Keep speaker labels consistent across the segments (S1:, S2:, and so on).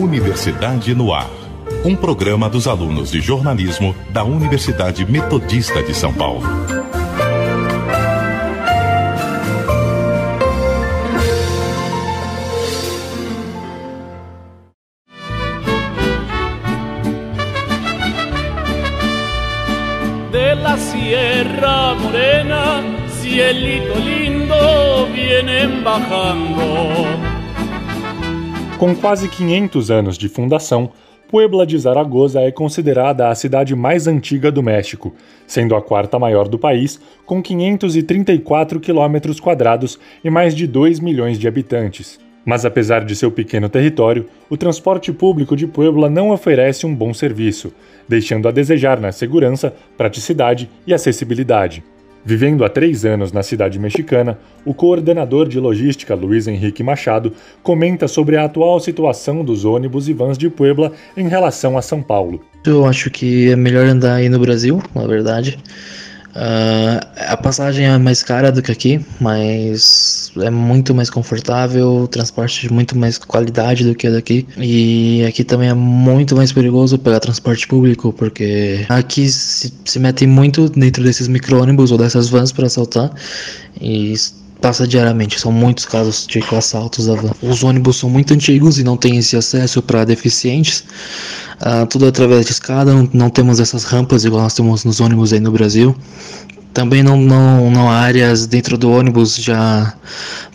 S1: Universidade no Ar. Um programa dos alunos de jornalismo da Universidade Metodista de São Paulo.
S2: De la Sierra Morena, cielito lindo, vienen bajando.
S3: Com quase 500 anos de fundação, Puebla de Zaragoza é considerada a cidade mais antiga do México, sendo a quarta maior do país, com 534 quilômetros quadrados e mais de 2 milhões de habitantes. Mas apesar de seu pequeno território, o transporte público de Puebla não oferece um bom serviço, deixando a desejar na segurança, praticidade e acessibilidade. Vivendo há três anos na cidade mexicana, o coordenador de logística Luiz Henrique Machado comenta sobre a atual situação dos ônibus e vans de Puebla em relação a São Paulo.
S4: Eu acho que é melhor andar aí no Brasil, na verdade. Uh, a passagem é mais cara do que aqui, mas é muito mais confortável, transporte de muito mais qualidade do que daqui. E aqui também é muito mais perigoso pegar transporte público, porque aqui se, se metem muito dentro desses micro-ônibus ou dessas vans para assaltar. E passa diariamente. São muitos casos de assaltos da van. Os ônibus são muito antigos e não têm esse acesso para deficientes. Uh, tudo através de escada, não, não, temos essas rampas igual nós temos nos ônibus aí no Brasil. Também não, não, não há áreas dentro do ônibus já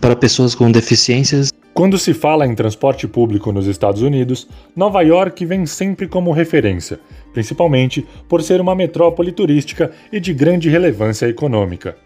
S4: para pessoas com deficiências.
S3: Quando se fala em transporte público nos Estados Unidos, Nova York vem sempre como referência, principalmente por ser uma metrópole turística e de grande relevância econômica.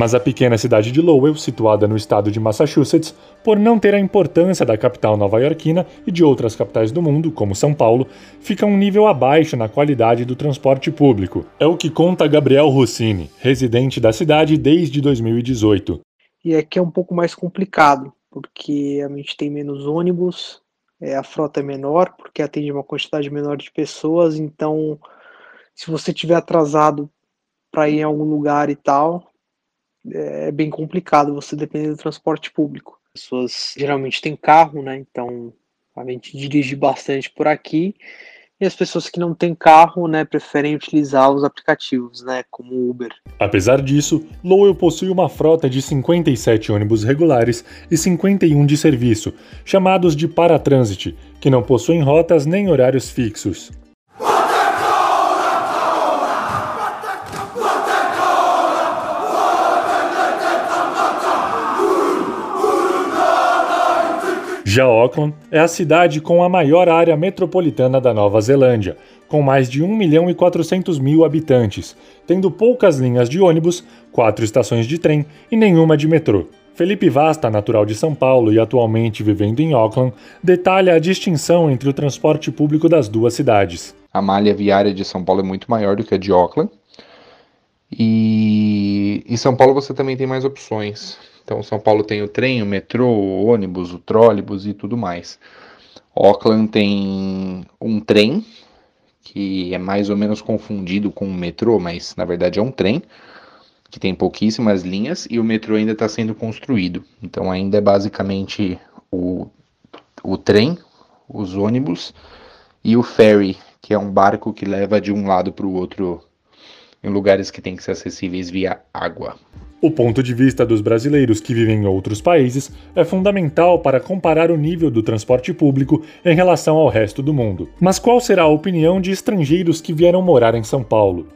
S3: Mas a pequena cidade de Lowell, situada no estado de Massachusetts, por não ter a importância da capital nova-iorquina e de outras capitais do mundo, como São Paulo, fica um nível abaixo na qualidade do transporte público. É o que conta Gabriel Rossini, residente da cidade desde 2018.
S5: E aqui é um pouco mais complicado, porque a gente tem menos ônibus, é, a frota é menor, porque atende uma quantidade menor de pessoas, então se você tiver atrasado para ir em algum lugar e tal, é bem complicado você depender do transporte público. As pessoas geralmente têm carro, né? Então a gente dirige bastante por aqui. E as pessoas que não têm carro, né, preferem utilizar os aplicativos, né, como o Uber.
S3: Apesar disso, Lowell possui uma frota de 57 ônibus regulares e 51 de serviço, chamados de paratransit, que não possuem rotas nem horários fixos. Já Auckland é a cidade com a maior área metropolitana da Nova Zelândia, com mais de 1 milhão e 400 mil habitantes, tendo poucas linhas de ônibus, quatro estações de trem e nenhuma de metrô. Felipe Vasta, natural de São Paulo e atualmente vivendo em Auckland, detalha a distinção entre o transporte público das duas cidades.
S6: A malha viária de São Paulo é muito maior do que a de Auckland. E em São Paulo você também tem mais opções. Então, São Paulo tem o trem, o metrô, o ônibus, o trólebus e tudo mais. Auckland tem um trem, que é mais ou menos confundido com o metrô, mas na verdade é um trem, que tem pouquíssimas linhas e o metrô ainda está sendo construído. Então, ainda é basicamente o, o trem, os ônibus e o ferry, que é um barco que leva de um lado para o outro em lugares que têm que ser acessíveis via água.
S3: O ponto de vista dos brasileiros que vivem em outros países é fundamental para comparar o nível do transporte público em relação ao resto do mundo. Mas qual será a opinião de estrangeiros que vieram morar em São Paulo?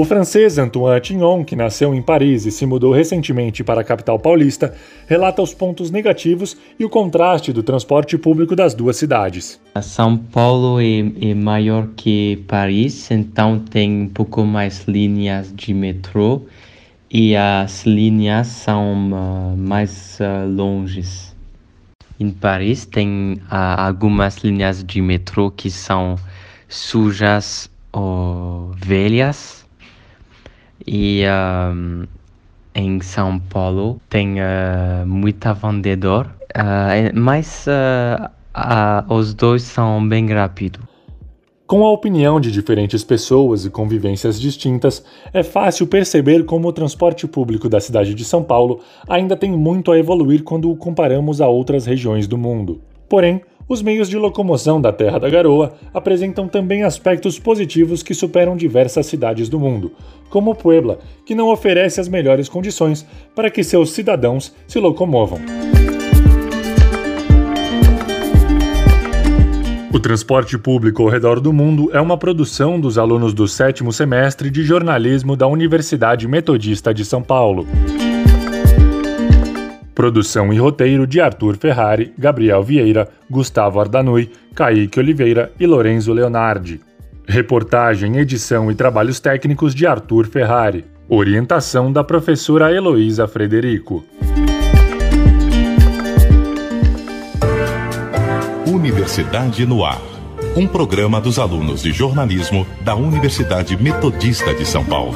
S3: O francês Antoine Tignon, que nasceu em Paris e se mudou recentemente para a capital paulista, relata os pontos negativos e o contraste do transporte público das duas cidades.
S7: São Paulo é, é maior que Paris, então tem um pouco mais linhas de metrô e as linhas são uh, mais uh, longes. em Paris tem uh, algumas linhas de metrô que são sujas ou velhas e um, em São Paulo tem uh, muita vendedor, uh, mas uh, os dois são bem rápidos.
S3: Com a opinião de diferentes pessoas e convivências distintas, é fácil perceber como o transporte público da cidade de São Paulo ainda tem muito a evoluir quando o comparamos a outras regiões do mundo. Porém, os meios de locomoção da Terra da Garoa apresentam também aspectos positivos que superam diversas cidades do mundo, como Puebla, que não oferece as melhores condições para que seus cidadãos se locomovam. O transporte público ao redor do mundo é uma produção dos alunos do sétimo semestre de jornalismo da Universidade Metodista de São Paulo. Produção e roteiro de Arthur Ferrari, Gabriel Vieira, Gustavo Ardanui, Kaique Oliveira e Lorenzo Leonardi. Reportagem, edição e trabalhos técnicos de Arthur Ferrari. Orientação da professora Heloísa Frederico.
S1: Universidade no Ar. Um programa dos alunos de jornalismo da Universidade Metodista de São Paulo.